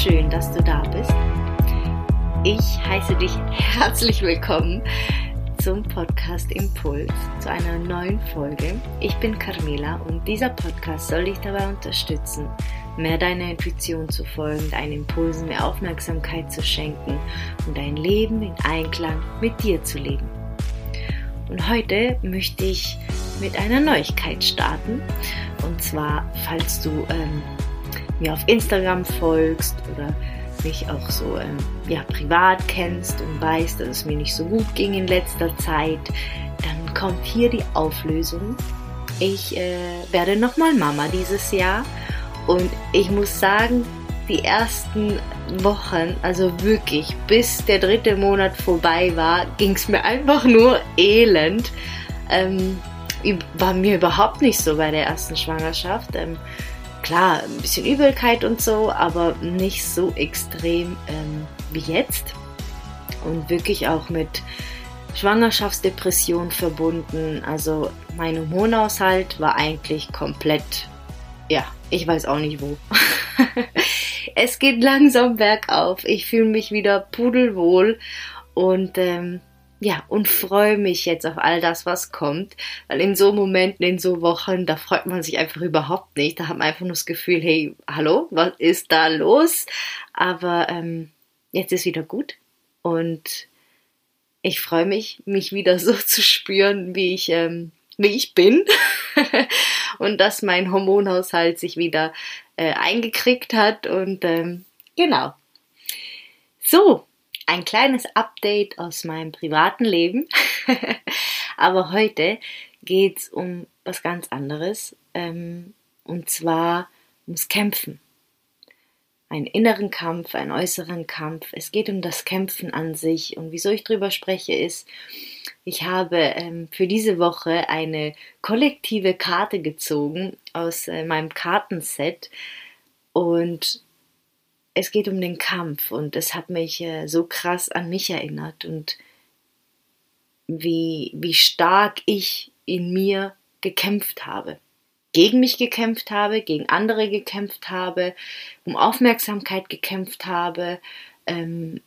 schön, dass du da bist. Ich heiße dich herzlich willkommen zum Podcast Impuls, zu einer neuen Folge. Ich bin Carmela und dieser Podcast soll dich dabei unterstützen, mehr deiner Intuition zu folgen, deinen Impulsen mehr Aufmerksamkeit zu schenken und dein Leben in Einklang mit dir zu leben. Und heute möchte ich mit einer Neuigkeit starten. Und zwar, falls du ähm, mir auf Instagram folgst oder mich auch so ähm, ja, privat kennst und weißt, dass es mir nicht so gut ging in letzter Zeit, dann kommt hier die Auflösung. Ich äh, werde nochmal Mama dieses Jahr und ich muss sagen, die ersten Wochen, also wirklich bis der dritte Monat vorbei war, ging es mir einfach nur elend. Ähm, war mir überhaupt nicht so bei der ersten Schwangerschaft. Ähm, klar, ein bisschen Übelkeit und so, aber nicht so extrem ähm, wie jetzt. Und wirklich auch mit Schwangerschaftsdepression verbunden. Also mein Hormonhaushalt war eigentlich komplett, ja, ich weiß auch nicht wo. es geht langsam bergauf. Ich fühle mich wieder pudelwohl und ähm, ja, und freue mich jetzt auf all das, was kommt. Weil in so Momenten, in so Wochen, da freut man sich einfach überhaupt nicht. Da hat man einfach nur das Gefühl, hey, hallo, was ist da los? Aber ähm, jetzt ist wieder gut. Und ich freue mich, mich wieder so zu spüren, wie ich, ähm, wie ich bin. und dass mein Hormonhaushalt sich wieder äh, eingekriegt hat. Und ähm, genau. So, ein kleines Update aus meinem privaten Leben. Aber heute geht es um was ganz anderes. Ähm, und zwar ums Kämpfen. Einen inneren Kampf, einen äußeren Kampf. Es geht um das Kämpfen an sich. Und wieso ich drüber spreche, ist, ich habe ähm, für diese Woche eine kollektive Karte gezogen aus äh, meinem Kartenset. Und es geht um den Kampf und es hat mich äh, so krass an mich erinnert und wie, wie stark ich in mir gekämpft habe. Gegen mich gekämpft habe, gegen andere gekämpft habe, um Aufmerksamkeit gekämpft habe, ähm,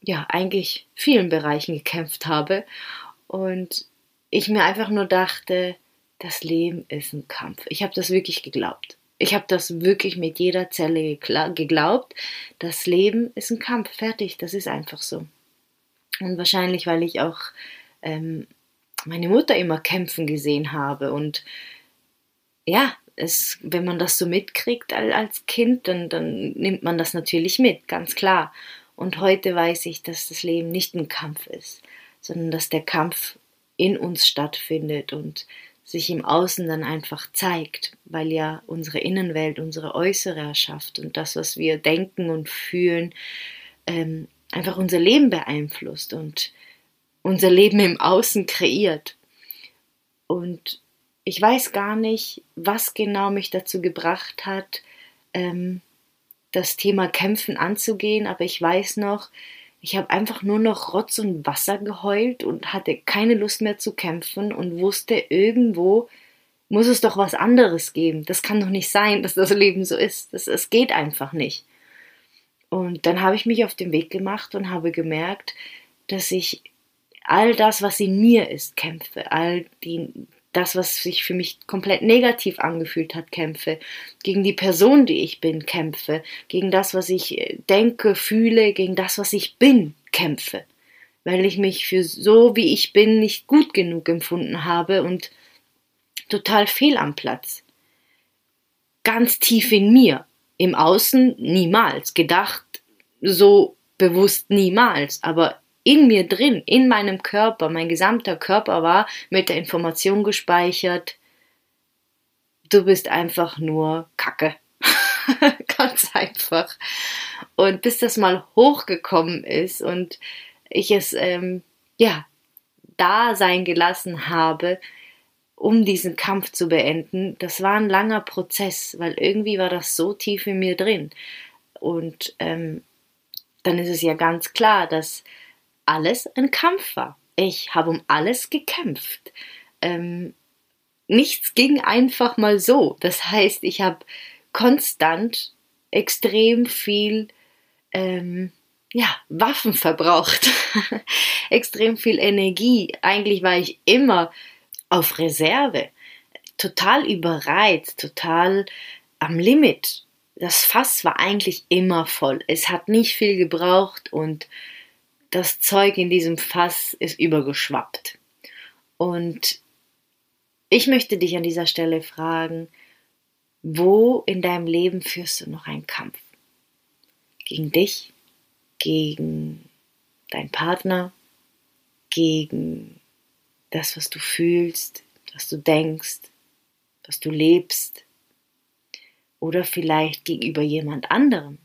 ja, eigentlich vielen Bereichen gekämpft habe. Und ich mir einfach nur dachte, das Leben ist ein Kampf. Ich habe das wirklich geglaubt. Ich habe das wirklich mit jeder Zelle geglaubt. Das Leben ist ein Kampf, fertig, das ist einfach so. Und wahrscheinlich, weil ich auch ähm, meine Mutter immer kämpfen gesehen habe. Und ja, es, wenn man das so mitkriegt als Kind, dann, dann nimmt man das natürlich mit, ganz klar. Und heute weiß ich, dass das Leben nicht ein Kampf ist, sondern dass der Kampf in uns stattfindet und sich im Außen dann einfach zeigt, weil ja unsere Innenwelt unsere äußere erschafft und das, was wir denken und fühlen, ähm, einfach unser Leben beeinflusst und unser Leben im Außen kreiert. Und ich weiß gar nicht, was genau mich dazu gebracht hat, ähm, das Thema Kämpfen anzugehen, aber ich weiß noch, ich habe einfach nur noch Rotz und Wasser geheult und hatte keine Lust mehr zu kämpfen und wusste, irgendwo muss es doch was anderes geben. Das kann doch nicht sein, dass das Leben so ist. Das, das geht einfach nicht. Und dann habe ich mich auf den Weg gemacht und habe gemerkt, dass ich all das, was in mir ist, kämpfe. All die, das, was sich für mich komplett negativ angefühlt hat, kämpfe, gegen die Person, die ich bin, kämpfe, gegen das, was ich äh, denke, fühle, gegen das, was ich bin, kämpfe, weil ich mich für so, wie ich bin, nicht gut genug empfunden habe und total fehl am Platz. Ganz tief in mir, im Außen niemals, gedacht so bewusst niemals, aber in mir drin, in meinem Körper, mein gesamter Körper war mit der Information gespeichert, du bist einfach nur Kacke. Ganz einfach. Und bis das mal hochgekommen ist und ich es, ähm, ja, da sein gelassen habe, um diesen Kampf zu beenden, das war ein langer Prozess, weil irgendwie war das so tief in mir drin. Und ähm, dann ist es ja ganz klar, dass alles ein Kampf war. Ich habe um alles gekämpft. Ähm, nichts ging einfach mal so. Das heißt, ich habe konstant extrem viel ähm, ja, Waffen verbraucht, extrem viel Energie. Eigentlich war ich immer auf Reserve, total überreizt, total am Limit. Das Fass war eigentlich immer voll. Es hat nicht viel gebraucht und das Zeug in diesem Fass ist übergeschwappt. Und ich möchte dich an dieser Stelle fragen, wo in deinem Leben führst du noch einen Kampf? Gegen dich? Gegen deinen Partner? Gegen das, was du fühlst, was du denkst, was du lebst? Oder vielleicht gegenüber jemand anderem?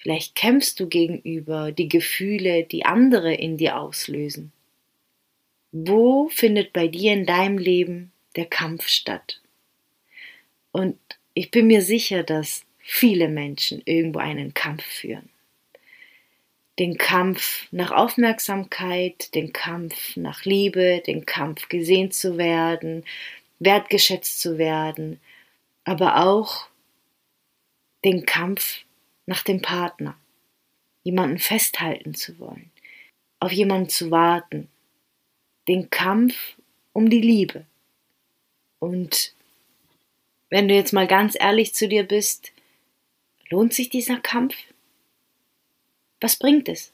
Vielleicht kämpfst du gegenüber die Gefühle, die andere in dir auslösen. Wo findet bei dir in deinem Leben der Kampf statt? Und ich bin mir sicher, dass viele Menschen irgendwo einen Kampf führen. Den Kampf nach Aufmerksamkeit, den Kampf nach Liebe, den Kampf gesehen zu werden, wertgeschätzt zu werden, aber auch den Kampf nach dem Partner, jemanden festhalten zu wollen, auf jemanden zu warten, den Kampf um die Liebe. Und wenn du jetzt mal ganz ehrlich zu dir bist, lohnt sich dieser Kampf? Was bringt es?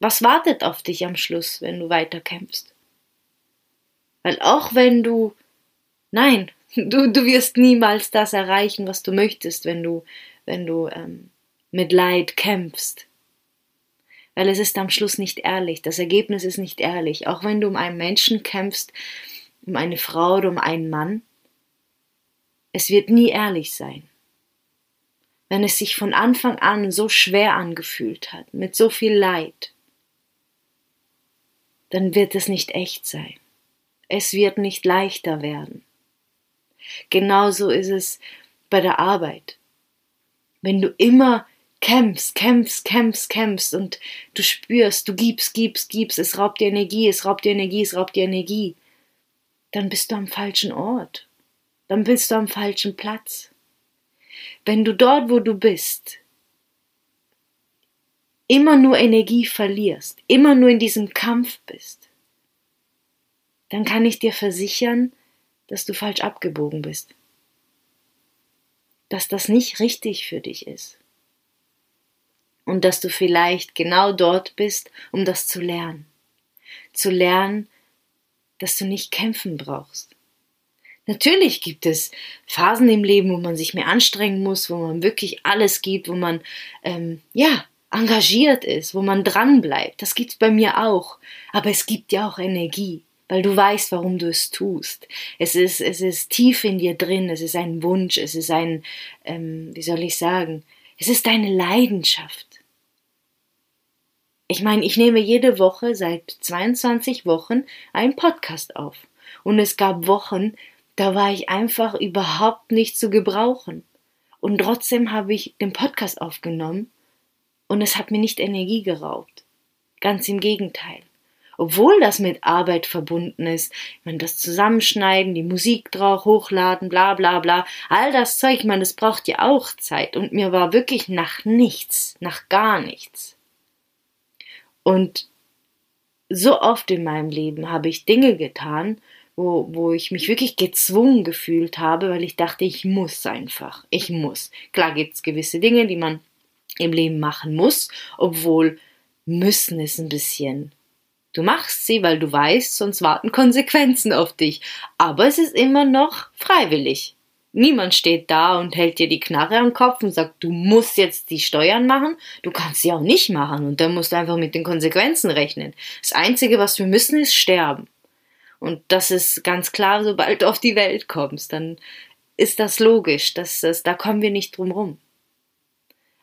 Was wartet auf dich am Schluss, wenn du weiterkämpfst? Weil auch wenn du, nein, du, du wirst niemals das erreichen, was du möchtest, wenn du, wenn du ähm, mit Leid kämpfst. Weil es ist am Schluss nicht ehrlich, das Ergebnis ist nicht ehrlich. Auch wenn du um einen Menschen kämpfst, um eine Frau oder um einen Mann, es wird nie ehrlich sein. Wenn es sich von Anfang an so schwer angefühlt hat, mit so viel Leid, dann wird es nicht echt sein. Es wird nicht leichter werden. Genauso ist es bei der Arbeit. Wenn du immer kämpfst, kämpfst, kämpfst, kämpfst und du spürst, du gibst, gibst, gibst, es raubt dir Energie, es raubt dir Energie, es raubt dir Energie, dann bist du am falschen Ort dann bist du am falschen Platz. Wenn du dort, wo du bist, immer nur Energie verlierst, immer nur in diesem Kampf bist, dann kann ich dir versichern, dass du falsch abgebogen bist. Dass das nicht richtig für dich ist. Und dass du vielleicht genau dort bist, um das zu lernen. Zu lernen, dass du nicht kämpfen brauchst. Natürlich gibt es Phasen im Leben, wo man sich mehr anstrengen muss, wo man wirklich alles gibt, wo man ähm, ja engagiert ist, wo man dran bleibt. Das gibt's bei mir auch. Aber es gibt ja auch Energie, weil du weißt, warum du es tust. Es ist es ist tief in dir drin. Es ist ein Wunsch. Es ist ein ähm, wie soll ich sagen? Es ist deine Leidenschaft. Ich meine, ich nehme jede Woche seit 22 Wochen einen Podcast auf. Und es gab Wochen, da war ich einfach überhaupt nicht zu gebrauchen. Und trotzdem habe ich den Podcast aufgenommen und es hat mir nicht Energie geraubt. Ganz im Gegenteil. Obwohl das mit Arbeit verbunden ist, man das Zusammenschneiden, die Musik drauf, hochladen, bla bla bla, all das Zeug, man, das braucht ja auch Zeit. Und mir war wirklich nach nichts, nach gar nichts. Und so oft in meinem Leben habe ich Dinge getan, wo, wo ich mich wirklich gezwungen gefühlt habe, weil ich dachte, ich muss einfach. Ich muss. Klar gibt es gewisse Dinge, die man im Leben machen muss, obwohl müssen ist ein bisschen. Du machst sie, weil du weißt, sonst warten Konsequenzen auf dich. Aber es ist immer noch freiwillig. Niemand steht da und hält dir die Knarre am Kopf und sagt, du musst jetzt die Steuern machen. Du kannst sie auch nicht machen und dann musst du einfach mit den Konsequenzen rechnen. Das Einzige, was wir müssen, ist sterben. Und das ist ganz klar, sobald du auf die Welt kommst, dann ist das logisch, dass das, da kommen wir nicht drum rum.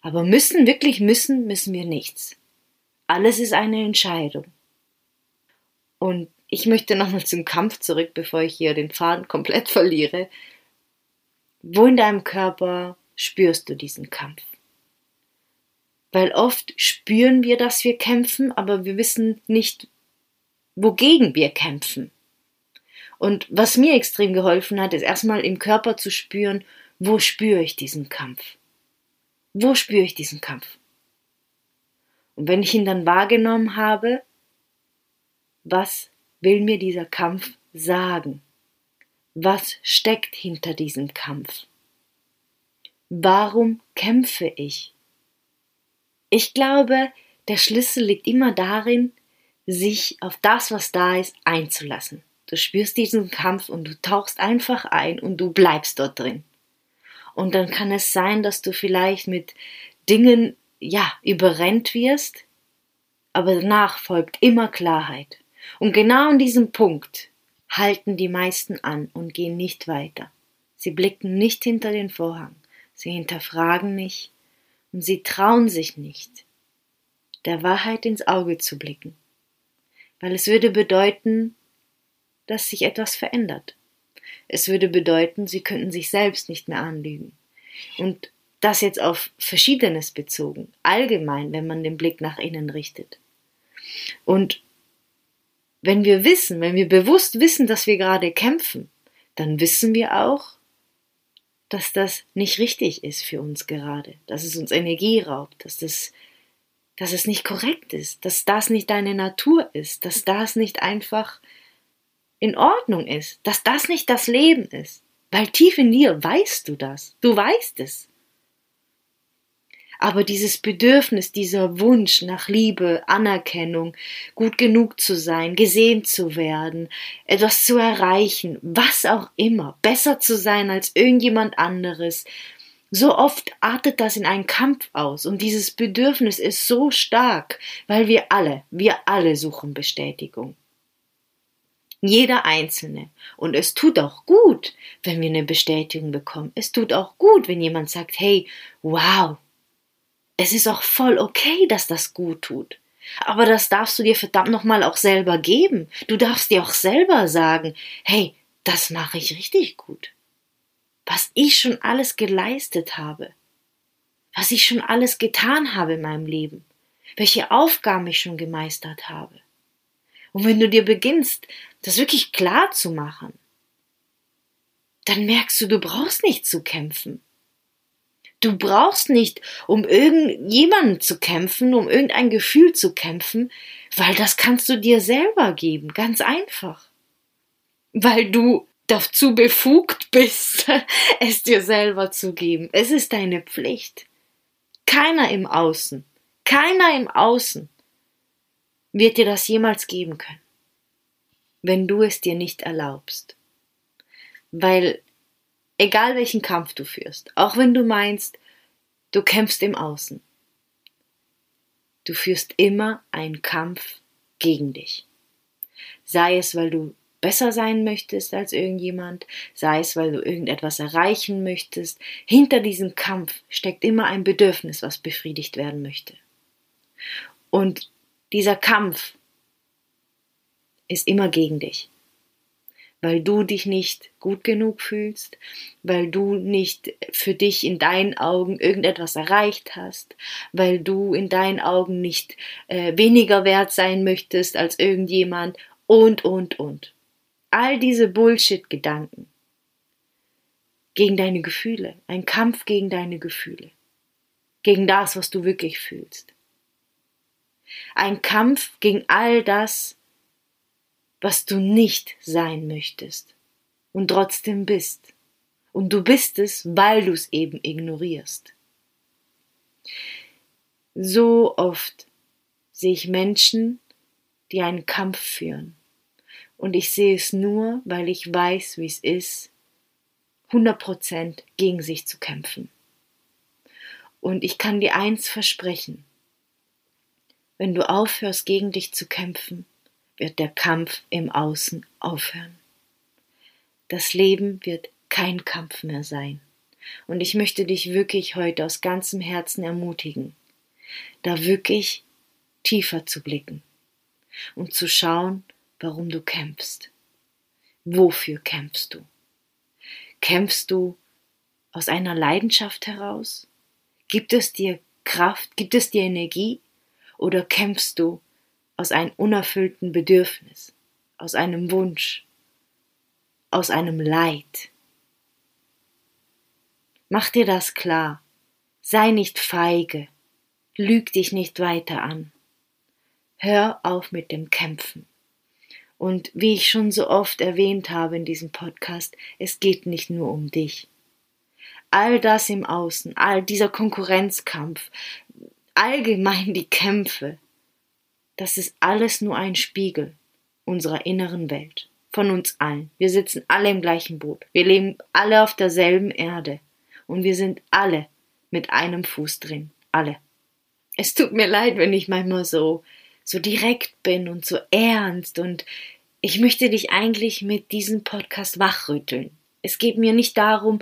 Aber müssen, wirklich müssen, müssen wir nichts. Alles ist eine Entscheidung. Und ich möchte nochmal zum Kampf zurück, bevor ich hier den Faden komplett verliere. Wo in deinem Körper spürst du diesen Kampf? Weil oft spüren wir, dass wir kämpfen, aber wir wissen nicht, wogegen wir kämpfen. Und was mir extrem geholfen hat, ist erstmal im Körper zu spüren, wo spüre ich diesen Kampf? Wo spüre ich diesen Kampf? Und wenn ich ihn dann wahrgenommen habe, was will mir dieser Kampf sagen? Was steckt hinter diesem Kampf? Warum kämpfe ich? Ich glaube, der Schlüssel liegt immer darin, sich auf das, was da ist, einzulassen. Du spürst diesen Kampf und du tauchst einfach ein und du bleibst dort drin. Und dann kann es sein, dass du vielleicht mit Dingen, ja, überrennt wirst, aber danach folgt immer Klarheit. Und genau an diesem Punkt halten die meisten an und gehen nicht weiter. Sie blicken nicht hinter den Vorhang, sie hinterfragen nicht und sie trauen sich nicht, der Wahrheit ins Auge zu blicken, weil es würde bedeuten, dass sich etwas verändert. Es würde bedeuten, sie könnten sich selbst nicht mehr anlügen. Und das jetzt auf Verschiedenes bezogen, allgemein, wenn man den Blick nach innen richtet. Und wenn wir wissen, wenn wir bewusst wissen, dass wir gerade kämpfen, dann wissen wir auch, dass das nicht richtig ist für uns gerade, dass es uns Energie raubt, dass das, dass es nicht korrekt ist, dass das nicht deine Natur ist, dass das nicht einfach in Ordnung ist, dass das nicht das Leben ist, weil tief in dir weißt du das, du weißt es. Aber dieses Bedürfnis, dieser Wunsch nach Liebe, Anerkennung, gut genug zu sein, gesehen zu werden, etwas zu erreichen, was auch immer, besser zu sein als irgendjemand anderes, so oft artet das in einen Kampf aus und dieses Bedürfnis ist so stark, weil wir alle, wir alle suchen Bestätigung. Jeder Einzelne. Und es tut auch gut, wenn wir eine Bestätigung bekommen. Es tut auch gut, wenn jemand sagt, hey, wow, es ist auch voll okay, dass das gut tut. Aber das darfst du dir verdammt nochmal auch selber geben. Du darfst dir auch selber sagen, hey, das mache ich richtig gut. Was ich schon alles geleistet habe. Was ich schon alles getan habe in meinem Leben. Welche Aufgaben ich schon gemeistert habe. Und wenn du dir beginnst, das wirklich klar zu machen, dann merkst du, du brauchst nicht zu kämpfen. Du brauchst nicht, um irgendjemanden zu kämpfen, um irgendein Gefühl zu kämpfen, weil das kannst du dir selber geben, ganz einfach. Weil du dazu befugt bist, es dir selber zu geben. Es ist deine Pflicht. Keiner im Außen, keiner im Außen wird dir das jemals geben können, wenn du es dir nicht erlaubst. Weil Egal welchen Kampf du führst, auch wenn du meinst, du kämpfst im Außen. Du führst immer einen Kampf gegen dich. Sei es, weil du besser sein möchtest als irgendjemand, sei es, weil du irgendetwas erreichen möchtest. Hinter diesem Kampf steckt immer ein Bedürfnis, was befriedigt werden möchte. Und dieser Kampf ist immer gegen dich weil du dich nicht gut genug fühlst, weil du nicht für dich in deinen Augen irgendetwas erreicht hast, weil du in deinen Augen nicht äh, weniger wert sein möchtest als irgendjemand und, und, und. All diese Bullshit-Gedanken gegen deine Gefühle, ein Kampf gegen deine Gefühle, gegen das, was du wirklich fühlst. Ein Kampf gegen all das, was du nicht sein möchtest und trotzdem bist. Und du bist es, weil du es eben ignorierst. So oft sehe ich Menschen, die einen Kampf führen. Und ich sehe es nur, weil ich weiß, wie es ist, 100% gegen sich zu kämpfen. Und ich kann dir eins versprechen. Wenn du aufhörst, gegen dich zu kämpfen, wird der Kampf im Außen aufhören. Das Leben wird kein Kampf mehr sein. Und ich möchte dich wirklich heute aus ganzem Herzen ermutigen, da wirklich tiefer zu blicken und zu schauen, warum du kämpfst. Wofür kämpfst du? Kämpfst du aus einer Leidenschaft heraus? Gibt es dir Kraft? Gibt es dir Energie? Oder kämpfst du aus einem unerfüllten Bedürfnis, aus einem Wunsch, aus einem Leid. Mach dir das klar. Sei nicht feige. Lüg dich nicht weiter an. Hör auf mit dem Kämpfen. Und wie ich schon so oft erwähnt habe in diesem Podcast, es geht nicht nur um dich. All das im Außen, all dieser Konkurrenzkampf, allgemein die Kämpfe, das ist alles nur ein Spiegel unserer inneren Welt, von uns allen. Wir sitzen alle im gleichen Boot. Wir leben alle auf derselben Erde. Und wir sind alle mit einem Fuß drin. Alle. Es tut mir leid, wenn ich manchmal so, so direkt bin und so ernst und ich möchte dich eigentlich mit diesem Podcast wachrütteln. Es geht mir nicht darum,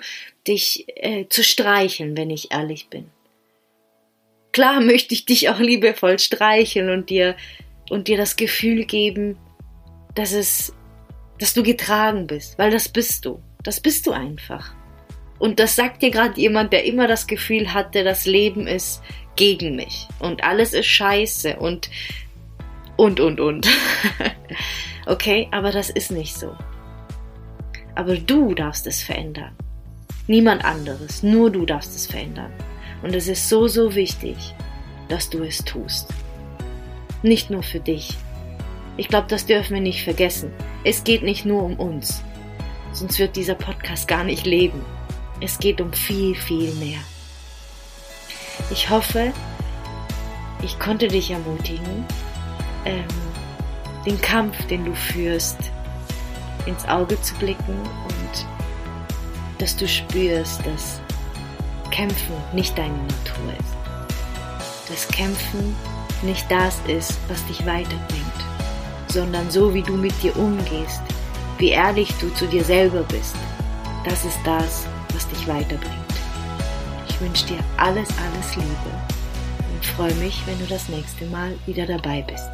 dich äh, zu streicheln, wenn ich ehrlich bin. Klar möchte ich dich auch liebevoll streicheln und dir und dir das Gefühl geben, dass es, dass du getragen bist, weil das bist du. Das bist du einfach. Und das sagt dir gerade jemand, der immer das Gefühl hatte, das Leben ist gegen mich und alles ist scheiße und und und und. okay, aber das ist nicht so. Aber du darfst es verändern. Niemand anderes, nur du darfst es verändern. Und es ist so, so wichtig, dass du es tust. Nicht nur für dich. Ich glaube, das dürfen wir nicht vergessen. Es geht nicht nur um uns. Sonst wird dieser Podcast gar nicht leben. Es geht um viel, viel mehr. Ich hoffe, ich konnte dich ermutigen, ähm, den Kampf, den du führst, ins Auge zu blicken und dass du spürst, dass Kämpfen nicht deine Natur ist. Dass Kämpfen nicht das ist, was dich weiterbringt, sondern so wie du mit dir umgehst, wie ehrlich du zu dir selber bist. Das ist das, was dich weiterbringt. Ich wünsche dir alles, alles Liebe und freue mich, wenn du das nächste Mal wieder dabei bist.